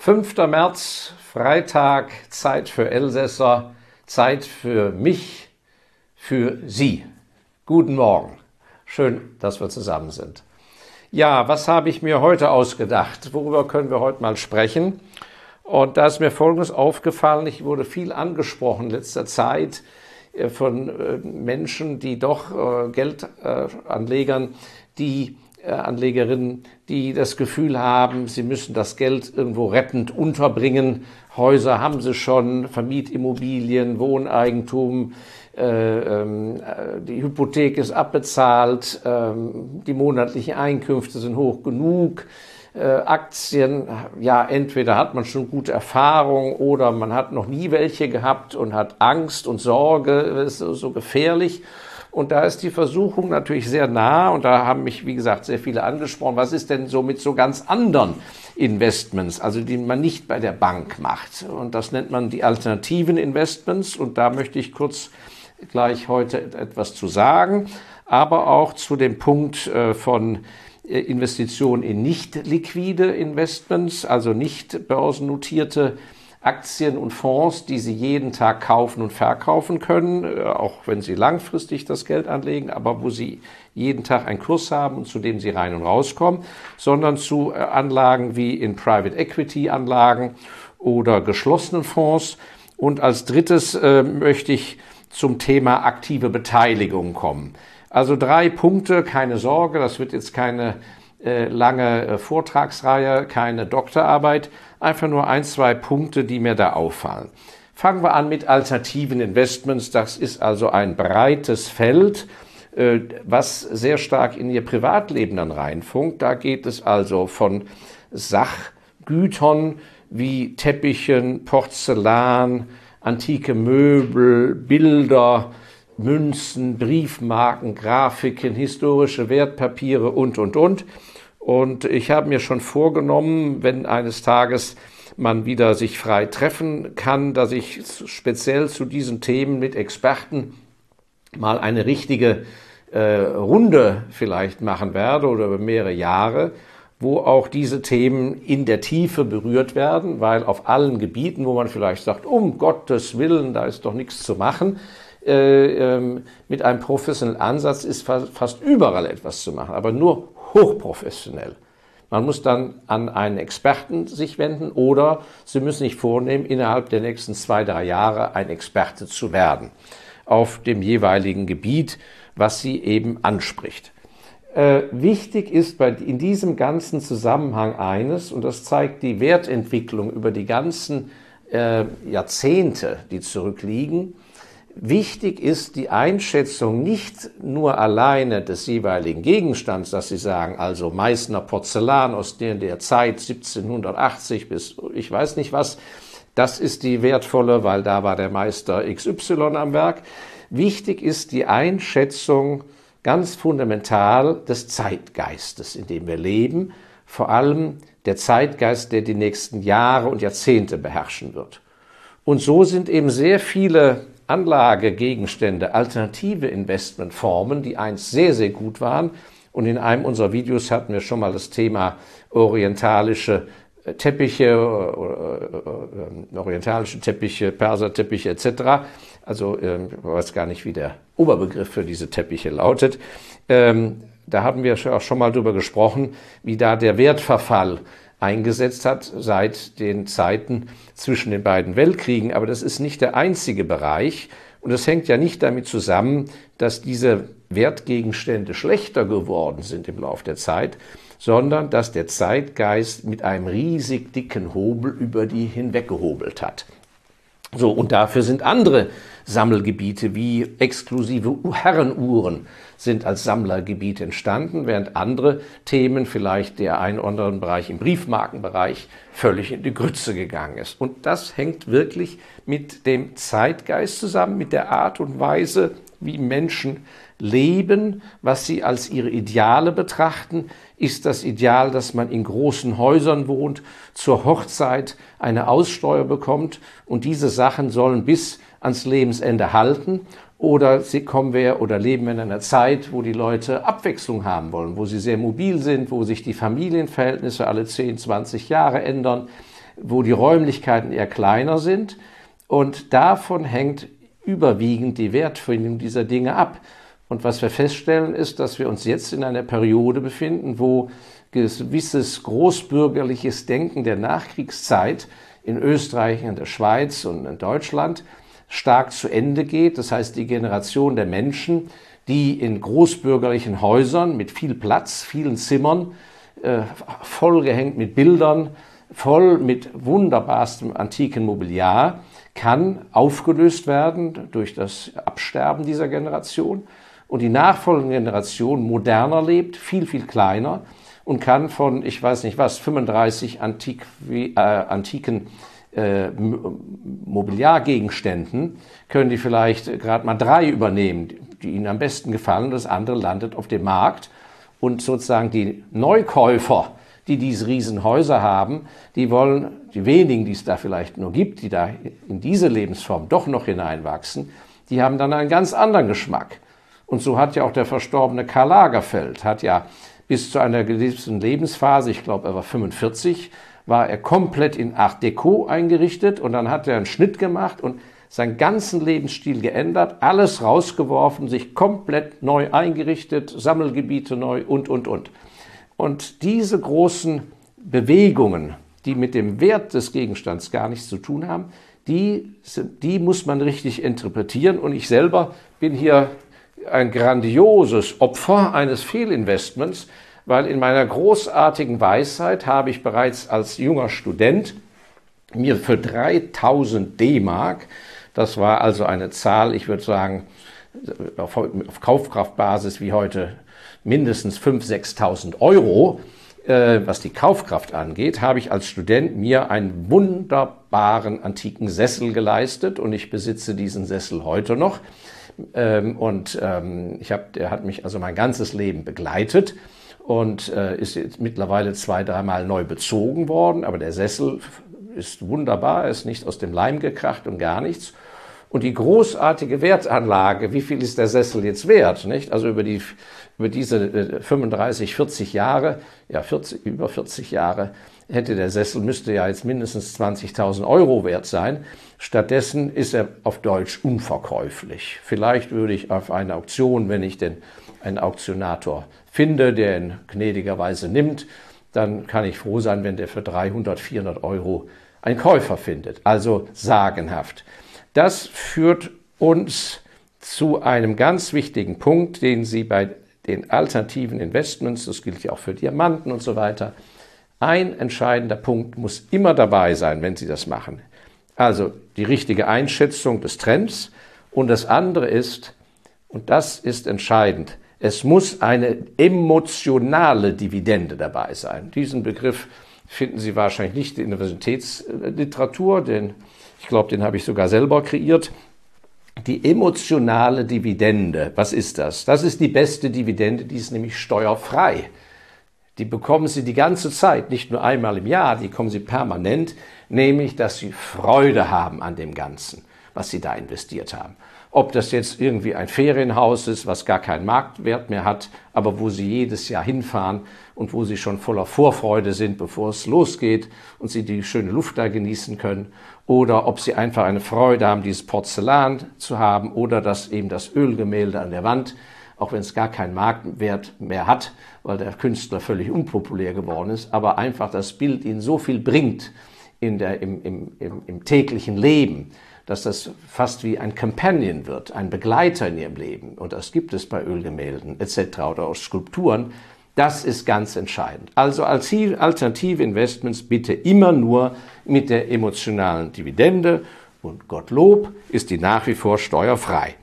5. März, Freitag, Zeit für Elsässer, Zeit für mich, für Sie. Guten Morgen. Schön, dass wir zusammen sind. Ja, was habe ich mir heute ausgedacht? Worüber können wir heute mal sprechen? Und da ist mir Folgendes aufgefallen. Ich wurde viel angesprochen in letzter Zeit äh, von äh, Menschen, die doch äh, Geldanlegern, die Anlegerinnen, die das Gefühl haben, sie müssen das Geld irgendwo rettend unterbringen. Häuser haben sie schon, Vermietimmobilien, Wohneigentum, äh, ähm, die Hypothek ist abbezahlt, äh, die monatlichen Einkünfte sind hoch genug. Äh, Aktien, ja, entweder hat man schon gute Erfahrung oder man hat noch nie welche gehabt und hat Angst und Sorge, ist so gefährlich. Und da ist die Versuchung natürlich sehr nah und da haben mich, wie gesagt, sehr viele angesprochen. Was ist denn so mit so ganz anderen Investments, also die man nicht bei der Bank macht? Und das nennt man die alternativen Investments und da möchte ich kurz gleich heute etwas zu sagen, aber auch zu dem Punkt äh, von äh, Investitionen in nicht liquide Investments, also nicht börsennotierte Aktien und Fonds, die Sie jeden Tag kaufen und verkaufen können, äh, auch wenn Sie langfristig das Geld anlegen, aber wo Sie jeden Tag einen Kurs haben und zu dem Sie rein und rauskommen, sondern zu äh, Anlagen wie in Private Equity Anlagen oder geschlossenen Fonds. Und als drittes äh, möchte ich zum Thema aktive Beteiligung kommen. Also drei Punkte, keine Sorge, das wird jetzt keine lange äh, Vortragsreihe, keine Doktorarbeit, einfach nur ein, zwei Punkte, die mir da auffallen. Fangen wir an mit alternativen Investments. Das ist also ein breites Feld, äh, was sehr stark in Ihr Privatleben dann reinfunkt. Da geht es also von Sachgütern wie Teppichen, Porzellan, antike Möbel, Bilder, Münzen, Briefmarken, Grafiken, historische Wertpapiere und, und, und. Und ich habe mir schon vorgenommen, wenn eines Tages man wieder sich frei treffen kann, dass ich speziell zu diesen Themen mit Experten mal eine richtige äh, Runde vielleicht machen werde oder über mehrere Jahre, wo auch diese Themen in der Tiefe berührt werden, weil auf allen Gebieten, wo man vielleicht sagt, um Gottes Willen, da ist doch nichts zu machen, mit einem professionellen Ansatz ist fast überall etwas zu machen, aber nur hochprofessionell. Man muss dann an einen Experten sich wenden oder Sie müssen sich vornehmen, innerhalb der nächsten zwei, drei Jahre ein Experte zu werden auf dem jeweiligen Gebiet, was Sie eben anspricht. Äh, wichtig ist bei, in diesem ganzen Zusammenhang eines, und das zeigt die Wertentwicklung über die ganzen äh, Jahrzehnte, die zurückliegen, Wichtig ist die Einschätzung nicht nur alleine des jeweiligen Gegenstands, dass Sie sagen, also Meißner Porzellan aus der, der Zeit 1780 bis ich weiß nicht was, das ist die wertvolle, weil da war der Meister XY am Werk. Wichtig ist die Einschätzung ganz fundamental des Zeitgeistes, in dem wir leben, vor allem der Zeitgeist, der die nächsten Jahre und Jahrzehnte beherrschen wird. Und so sind eben sehr viele Anlagegegenstände, alternative Investmentformen, die einst sehr, sehr gut waren. Und in einem unserer Videos hatten wir schon mal das Thema orientalische äh, Teppiche, äh, äh, orientalische Teppiche, Perserteppiche etc. Also ähm, ich weiß gar nicht, wie der Oberbegriff für diese Teppiche lautet. Ähm, da haben wir auch schon mal drüber gesprochen, wie da der Wertverfall eingesetzt hat seit den Zeiten zwischen den beiden Weltkriegen. Aber das ist nicht der einzige Bereich. Und das hängt ja nicht damit zusammen, dass diese Wertgegenstände schlechter geworden sind im Laufe der Zeit, sondern dass der Zeitgeist mit einem riesig dicken Hobel über die hinweggehobelt hat. So, und dafür sind andere Sammelgebiete wie exklusive Herrenuhren sind als Sammlergebiet entstanden, während andere Themen, vielleicht der ein oder andere Bereich im Briefmarkenbereich, völlig in die Grütze gegangen ist. Und das hängt wirklich mit dem Zeitgeist zusammen, mit der Art und Weise, wie Menschen leben, was sie als ihre Ideale betrachten. Ist das Ideal, dass man in großen Häusern wohnt, zur Hochzeit eine Aussteuer bekommt und diese Sachen sollen bis ans Lebensende halten oder sie kommen wir oder leben in einer Zeit, wo die Leute Abwechslung haben wollen, wo sie sehr mobil sind, wo sich die Familienverhältnisse alle 10, 20 Jahre ändern, wo die Räumlichkeiten eher kleiner sind. Und davon hängt überwiegend die Wertfindung dieser Dinge ab. Und was wir feststellen, ist, dass wir uns jetzt in einer Periode befinden, wo gewisses großbürgerliches Denken der Nachkriegszeit in Österreich, in der Schweiz und in Deutschland stark zu Ende geht. Das heißt, die Generation der Menschen, die in großbürgerlichen Häusern mit viel Platz, vielen Zimmern, äh, vollgehängt mit Bildern, voll mit wunderbarstem antiken Mobiliar, kann aufgelöst werden durch das Absterben dieser Generation und die nachfolgende Generation moderner lebt, viel, viel kleiner und kann von, ich weiß nicht was, 35 Antik, äh, antiken äh, Mobiliargegenständen, können die vielleicht gerade mal drei übernehmen, die ihnen am besten gefallen. Das andere landet auf dem Markt und sozusagen die Neukäufer, die diese Riesenhäuser haben, die wollen, die wenigen, die es da vielleicht nur gibt, die da in diese Lebensform doch noch hineinwachsen, die haben dann einen ganz anderen Geschmack. Und so hat ja auch der verstorbene Karl Lagerfeld, hat ja bis zu einer gewissen Lebensphase, ich glaube er war 45, war er komplett in Art Deco eingerichtet und dann hat er einen Schnitt gemacht und seinen ganzen Lebensstil geändert, alles rausgeworfen, sich komplett neu eingerichtet, Sammelgebiete neu und, und, und. Und diese großen Bewegungen, die mit dem Wert des Gegenstands gar nichts zu tun haben, die, die muss man richtig interpretieren. Und ich selber bin hier ein grandioses Opfer eines Fehlinvestments, weil in meiner großartigen Weisheit habe ich bereits als junger Student mir für 3000 D-Mark, das war also eine Zahl, ich würde sagen, auf, auf Kaufkraftbasis wie heute mindestens 5.000, 6.000 Euro, äh, was die Kaufkraft angeht, habe ich als Student mir einen wunderbaren antiken Sessel geleistet und ich besitze diesen Sessel heute noch. Ähm, und ähm, ich hab, der hat mich also mein ganzes Leben begleitet und äh, ist jetzt mittlerweile zwei, dreimal neu bezogen worden. Aber der Sessel ist wunderbar, ist nicht aus dem Leim gekracht und gar nichts. Und die großartige Wertanlage, wie viel ist der Sessel jetzt wert? Nicht? Also über, die, über diese 35, äh, 40 Jahre, ja 40, über 40 Jahre, hätte der Sessel, müsste ja jetzt mindestens 20.000 Euro wert sein. Stattdessen ist er auf Deutsch unverkäuflich. Vielleicht würde ich auf eine Auktion, wenn ich denn einen Auktionator finde, der ihn gnädigerweise nimmt, dann kann ich froh sein, wenn der für 300, 400 Euro einen Käufer findet. Also sagenhaft. Das führt uns zu einem ganz wichtigen Punkt, den Sie bei den alternativen Investments, das gilt ja auch für Diamanten und so weiter, ein entscheidender Punkt muss immer dabei sein, wenn Sie das machen. Also die richtige Einschätzung des Trends und das andere ist, und das ist entscheidend, es muss eine emotionale Dividende dabei sein. Diesen Begriff finden Sie wahrscheinlich nicht in der Universitätsliteratur, denn ich glaube, den habe ich sogar selber kreiert. Die emotionale Dividende, was ist das? Das ist die beste Dividende, die ist nämlich steuerfrei. Die bekommen Sie die ganze Zeit, nicht nur einmal im Jahr, die bekommen Sie permanent, nämlich dass Sie Freude haben an dem Ganzen, was Sie da investiert haben. Ob das jetzt irgendwie ein Ferienhaus ist, was gar keinen Marktwert mehr hat, aber wo Sie jedes Jahr hinfahren und wo Sie schon voller Vorfreude sind, bevor es losgeht und Sie die schöne Luft da genießen können. Oder ob Sie einfach eine Freude haben, dieses Porzellan zu haben oder dass eben das Ölgemälde an der Wand auch wenn es gar keinen Marktwert mehr hat, weil der Künstler völlig unpopulär geworden ist, aber einfach das Bild ihnen so viel bringt in der, im, im, im, im täglichen Leben, dass das fast wie ein Companion wird, ein Begleiter in ihrem Leben. Und das gibt es bei Ölgemälden etc. oder auch Skulpturen. Das ist ganz entscheidend. Also als alternative Investments bitte immer nur mit der emotionalen Dividende und Gottlob ist die nach wie vor steuerfrei.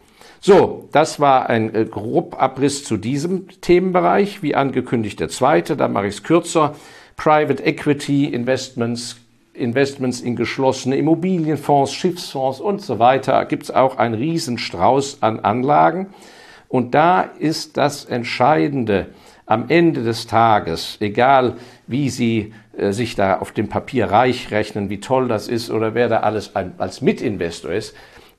So, das war ein äh, Grobabriss zu diesem Themenbereich. Wie angekündigt der zweite, da mache ich es kürzer. Private Equity Investments, Investments in geschlossene Immobilienfonds, Schiffsfonds und so weiter. Gibt es auch einen Riesenstrauß an Anlagen. Und da ist das Entscheidende am Ende des Tages, egal wie Sie äh, sich da auf dem Papier reich rechnen, wie toll das ist oder wer da alles ein, als Mitinvestor ist,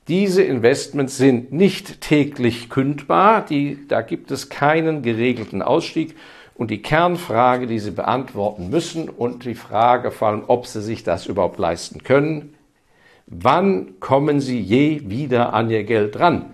diese Investments sind nicht täglich kündbar, die, da gibt es keinen geregelten Ausstieg und die Kernfrage, die Sie beantworten müssen und die Frage vor allem, ob Sie sich das überhaupt leisten können, wann kommen Sie je wieder an Ihr Geld ran?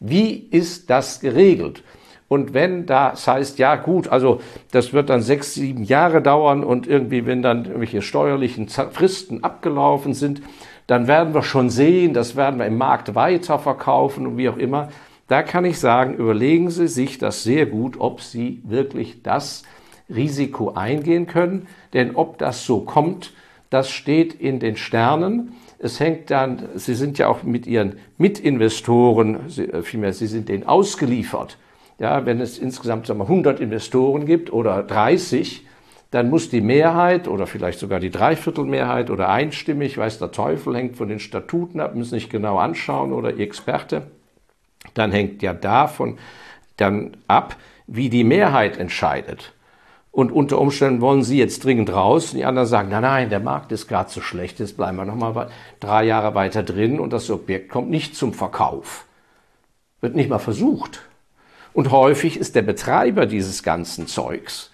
Wie ist das geregelt? Und wenn das heißt, ja gut, also das wird dann sechs, sieben Jahre dauern und irgendwie, wenn dann irgendwelche steuerlichen Fristen abgelaufen sind, dann werden wir schon sehen, das werden wir im Markt weiterverkaufen und wie auch immer. Da kann ich sagen, überlegen Sie sich das sehr gut, ob Sie wirklich das Risiko eingehen können. Denn ob das so kommt, das steht in den Sternen. Es hängt dann, Sie sind ja auch mit Ihren Mitinvestoren, äh, vielmehr, Sie sind denen ausgeliefert. Ja, wenn es insgesamt sagen wir, 100 Investoren gibt oder 30, dann muss die Mehrheit oder vielleicht sogar die Dreiviertelmehrheit oder einstimmig, weiß der Teufel, hängt von den Statuten ab, müssen nicht genau anschauen oder Ihr Experte, dann hängt ja davon dann ab, wie die Mehrheit entscheidet. Und unter Umständen wollen Sie jetzt dringend raus und die anderen sagen, nein, nein, der Markt ist gerade so schlecht, jetzt bleiben wir noch mal drei Jahre weiter drin und das Objekt kommt nicht zum Verkauf. Wird nicht mal versucht. Und häufig ist der Betreiber dieses ganzen Zeugs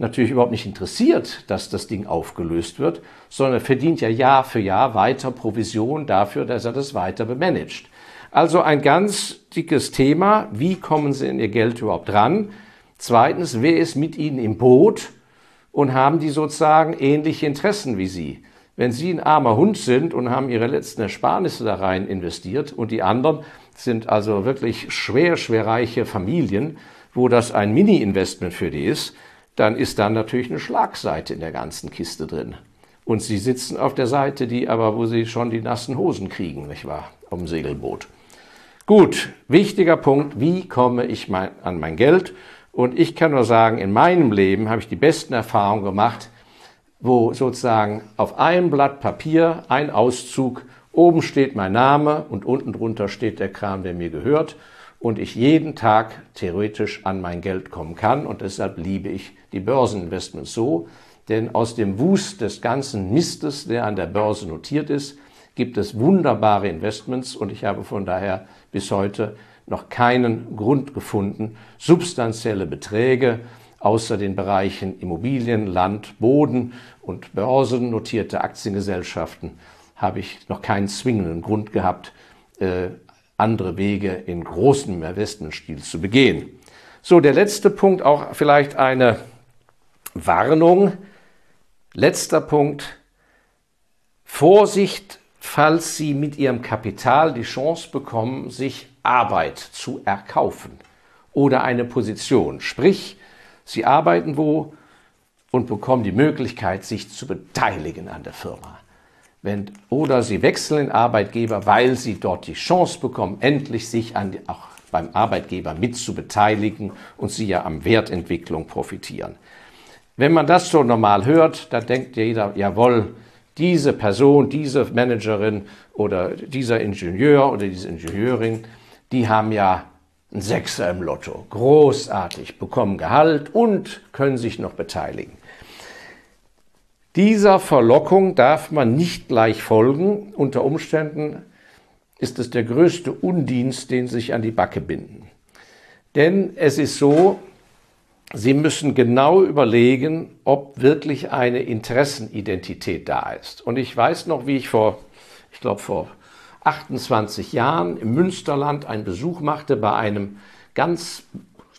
natürlich überhaupt nicht interessiert, dass das Ding aufgelöst wird, sondern verdient ja Jahr für Jahr weiter Provision dafür, dass er das weiter bemanagt. Also ein ganz dickes Thema. Wie kommen Sie in Ihr Geld überhaupt ran? Zweitens, wer ist mit Ihnen im Boot und haben die sozusagen ähnliche Interessen wie Sie? Wenn Sie ein armer Hund sind und haben Ihre letzten Ersparnisse da rein investiert und die anderen sind also wirklich schwer, schwer reiche Familien, wo das ein Mini-Investment für die ist, dann ist da natürlich eine Schlagseite in der ganzen Kiste drin. Und Sie sitzen auf der Seite, die aber, wo Sie schon die nassen Hosen kriegen, nicht wahr? Am Segelboot. Gut, wichtiger Punkt, wie komme ich mein, an mein Geld? Und ich kann nur sagen, in meinem Leben habe ich die besten Erfahrungen gemacht, wo sozusagen auf einem Blatt Papier ein Auszug, oben steht mein Name und unten drunter steht der Kram, der mir gehört und ich jeden Tag theoretisch an mein Geld kommen kann und deshalb liebe ich die Börseninvestments so, denn aus dem Wust des ganzen Mistes, der an der Börse notiert ist, gibt es wunderbare Investments und ich habe von daher bis heute noch keinen Grund gefunden, substanzielle Beträge außer den Bereichen Immobilien, Land, Boden und börsennotierte Aktiengesellschaften habe ich noch keinen zwingenden Grund gehabt, äh, andere Wege in großem Investmentstil zu begehen. So, der letzte Punkt, auch vielleicht eine Warnung. Letzter Punkt. Vorsicht falls sie mit ihrem Kapital die Chance bekommen, sich Arbeit zu erkaufen oder eine Position. Sprich, sie arbeiten wo und bekommen die Möglichkeit, sich zu beteiligen an der Firma. Wenn, oder sie wechseln den Arbeitgeber, weil sie dort die Chance bekommen, endlich sich an, auch beim Arbeitgeber mit zu beteiligen und sie ja am Wertentwicklung profitieren. Wenn man das so normal hört, dann denkt jeder, jawohl, diese Person, diese Managerin oder dieser Ingenieur oder diese Ingenieurin, die haben ja einen Sechser im Lotto. Großartig, bekommen Gehalt und können sich noch beteiligen. Dieser Verlockung darf man nicht gleich folgen. Unter Umständen ist es der größte Undienst, den sich an die Backe binden. Denn es ist so, Sie müssen genau überlegen, ob wirklich eine Interessenidentität da ist. Und ich weiß noch, wie ich vor, ich glaube vor 28 Jahren im Münsterland einen Besuch machte bei einem ganz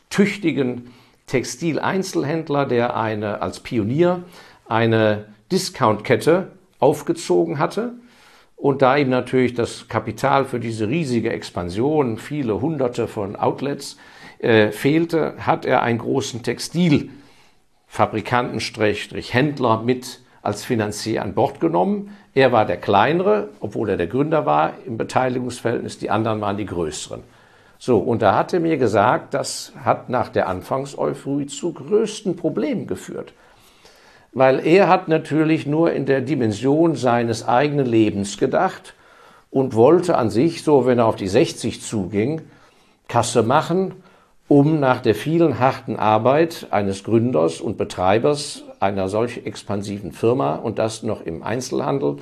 tüchtigen Textileinzelhändler, der eine als Pionier eine Discountkette aufgezogen hatte und da ihm natürlich das Kapital für diese riesige Expansion, viele hunderte von Outlets, äh, fehlte, hat er einen großen Textilfabrikanten, Händler mit als Finanzier an Bord genommen. Er war der kleinere, obwohl er der Gründer war im Beteiligungsverhältnis, die anderen waren die größeren. So, und da hat er mir gesagt, das hat nach der Anfangseuphorie zu größten Problemen geführt. Weil er hat natürlich nur in der Dimension seines eigenen Lebens gedacht und wollte an sich, so wenn er auf die 60 zuging, Kasse machen um nach der vielen harten Arbeit eines Gründers und Betreibers einer solch expansiven Firma und das noch im Einzelhandel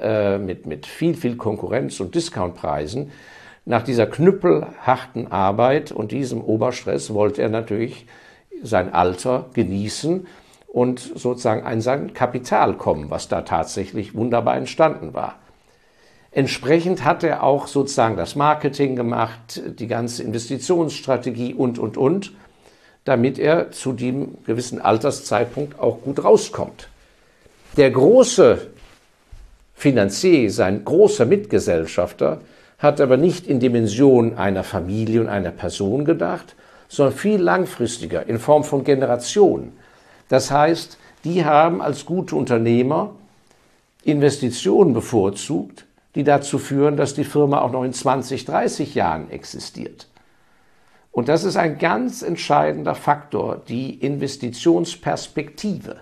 äh, mit, mit viel, viel Konkurrenz und Discountpreisen, nach dieser knüppelharten Arbeit und diesem Oberstress wollte er natürlich sein Alter genießen und sozusagen an sein Kapital kommen, was da tatsächlich wunderbar entstanden war. Entsprechend hat er auch sozusagen das Marketing gemacht, die ganze Investitionsstrategie und, und, und, damit er zu dem gewissen Alterszeitpunkt auch gut rauskommt. Der große Finanzier, sein großer Mitgesellschafter, hat aber nicht in Dimensionen einer Familie und einer Person gedacht, sondern viel langfristiger in Form von Generationen. Das heißt, die haben als gute Unternehmer Investitionen bevorzugt, die dazu führen, dass die Firma auch noch in 20, 30 Jahren existiert. Und das ist ein ganz entscheidender Faktor, die Investitionsperspektive.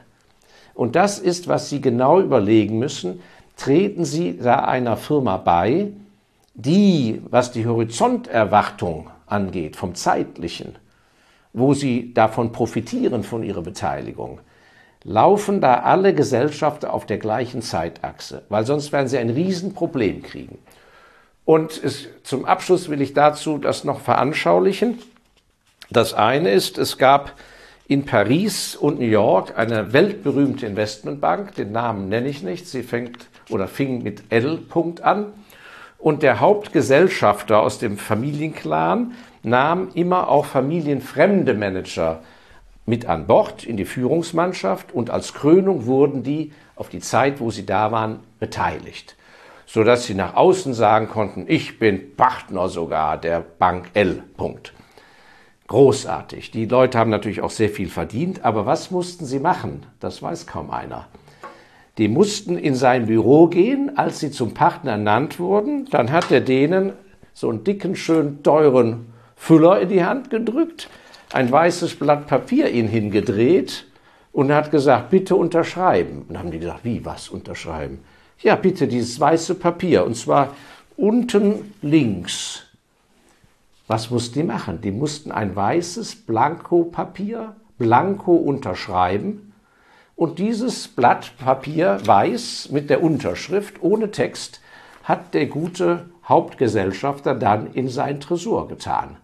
Und das ist, was Sie genau überlegen müssen. Treten Sie da einer Firma bei, die, was die Horizonterwartung angeht, vom zeitlichen, wo sie davon profitieren von ihrer Beteiligung, laufen da alle Gesellschaften auf der gleichen Zeitachse, weil sonst werden sie ein Riesenproblem kriegen. Und es, zum Abschluss will ich dazu das noch veranschaulichen. Das eine ist, es gab in Paris und New York eine weltberühmte Investmentbank, den Namen nenne ich nicht, sie fängt oder fing mit L. an und der Hauptgesellschafter aus dem Familienclan nahm immer auch familienfremde Manager mit an Bord in die Führungsmannschaft und als Krönung wurden die auf die Zeit, wo sie da waren, beteiligt, sodass sie nach außen sagen konnten, ich bin Partner sogar der Bank L. Punkt. Großartig. Die Leute haben natürlich auch sehr viel verdient, aber was mussten sie machen? Das weiß kaum einer. Die mussten in sein Büro gehen, als sie zum Partner ernannt wurden. Dann hat er denen so einen dicken, schön teuren Füller in die Hand gedrückt, ein weißes Blatt Papier ihnen hingedreht und hat gesagt, bitte unterschreiben. Und haben die gesagt, wie, was unterschreiben? Ja, bitte dieses weiße Papier und zwar unten links. Was mussten die machen? Die mussten ein weißes Blankopapier blanko unterschreiben und dieses Blatt Papier weiß mit der Unterschrift ohne Text hat der gute Hauptgesellschafter dann in sein Tresor getan.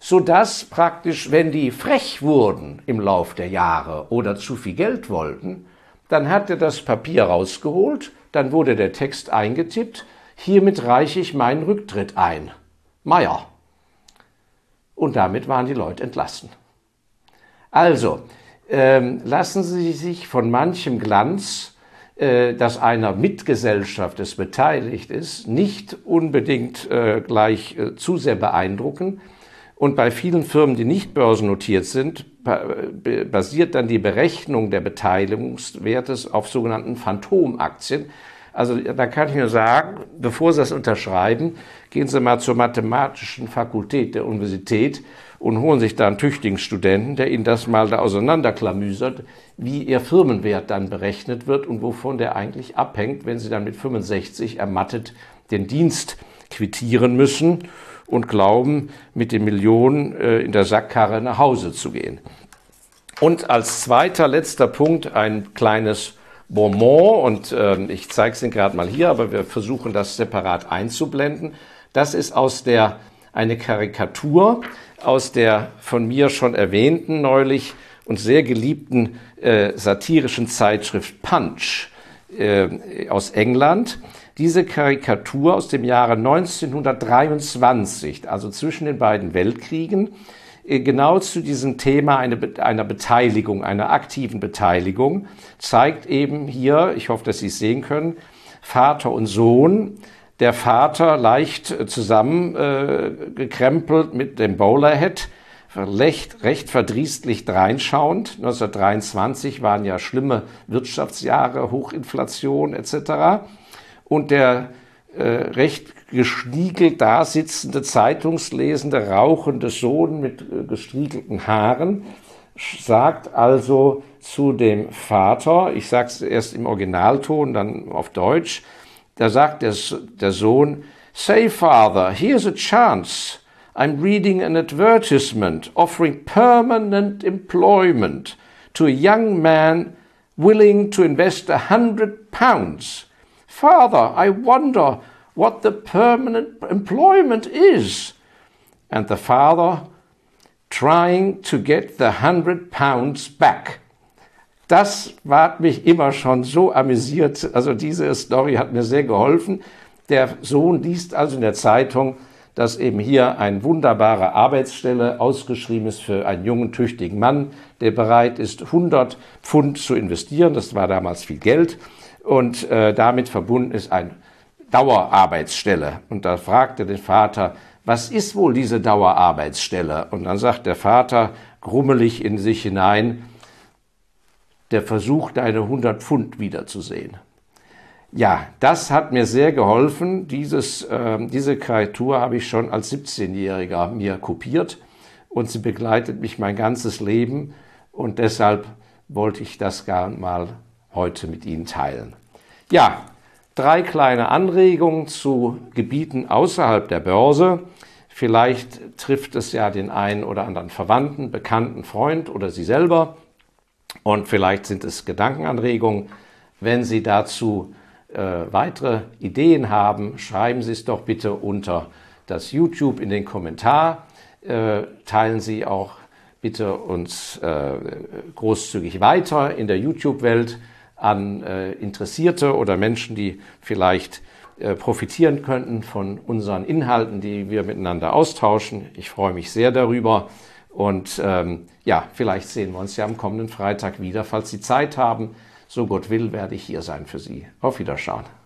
Sodass praktisch, wenn die frech wurden im Lauf der Jahre oder zu viel Geld wollten, dann hat er das Papier rausgeholt, dann wurde der Text eingetippt, hiermit reiche ich meinen Rücktritt ein. Meier. Und damit waren die Leute entlassen. Also, ähm, lassen Sie sich von manchem Glanz, äh, dass einer Mitgesellschaft es beteiligt ist, nicht unbedingt äh, gleich äh, zu sehr beeindrucken. Und bei vielen Firmen, die nicht börsennotiert sind, basiert dann die Berechnung der Beteiligungswertes auf sogenannten Phantomaktien. Also da kann ich nur sagen, bevor Sie das unterschreiben, gehen Sie mal zur mathematischen Fakultät der Universität und holen sich da einen tüchtigen Studenten, der Ihnen das mal da auseinanderklamüsert, wie Ihr Firmenwert dann berechnet wird und wovon der eigentlich abhängt, wenn Sie dann mit 65 ermattet den Dienst quittieren müssen und glauben, mit den Millionen äh, in der Sackkarre nach Hause zu gehen. Und als zweiter, letzter Punkt ein kleines Bonbon und äh, ich zeige es Ihnen gerade mal hier, aber wir versuchen das separat einzublenden. Das ist aus der eine Karikatur aus der von mir schon erwähnten neulich und sehr geliebten äh, satirischen Zeitschrift Punch äh, aus England. Diese Karikatur aus dem Jahre 1923, also zwischen den beiden Weltkriegen, äh, genau zu diesem Thema eine, einer Beteiligung, einer aktiven Beteiligung, zeigt eben hier, ich hoffe, dass Sie es sehen können, Vater und Sohn, der Vater leicht zusammengekrempelt äh, mit dem Bowlerhead, recht, recht verdrießlich dreinschauend. 1923 waren ja schlimme Wirtschaftsjahre, Hochinflation etc. Und der äh, recht geschniegelt dasitzende, zeitungslesende, rauchende Sohn mit äh, gestriegelten Haaren sagt also zu dem Vater, ich sage es erst im Originalton, dann auf Deutsch, da sagt der, der Sohn, Say, Father, here's a chance. I'm reading an advertisement offering permanent employment to a young man willing to invest a hundred pounds. Father, I wonder what the permanent employment is. And the father Trying to get the 100 pounds back. Das hat mich immer schon so amüsiert. Also diese Story hat mir sehr geholfen. Der Sohn liest also in der Zeitung, dass eben hier eine wunderbare Arbeitsstelle ausgeschrieben ist für einen jungen, tüchtigen Mann, der bereit ist, 100 Pfund zu investieren. Das war damals viel Geld. Und äh, damit verbunden ist eine Dauerarbeitsstelle. Und da fragte den Vater, was ist wohl diese Dauerarbeitsstelle? Und dann sagt der Vater grummelig in sich hinein, der Versuch, deine 100 Pfund wiederzusehen. Ja, das hat mir sehr geholfen. Dieses, äh, diese Kreatur habe ich schon als 17-Jähriger mir kopiert und sie begleitet mich mein ganzes Leben und deshalb wollte ich das gar mal heute mit Ihnen teilen. Ja, drei kleine Anregungen zu Gebieten außerhalb der Börse. Vielleicht trifft es ja den einen oder anderen Verwandten, Bekannten, Freund oder Sie selber. Und vielleicht sind es Gedankenanregungen. Wenn Sie dazu äh, weitere Ideen haben, schreiben Sie es doch bitte unter das YouTube in den Kommentar. Äh, teilen Sie auch bitte uns äh, großzügig weiter in der YouTube-Welt an äh, Interessierte oder Menschen, die vielleicht äh, profitieren könnten von unseren Inhalten, die wir miteinander austauschen. Ich freue mich sehr darüber. Und ähm, ja, vielleicht sehen wir uns ja am kommenden Freitag wieder, falls Sie Zeit haben. So Gott will, werde ich hier sein für Sie. Auf Wiederschauen.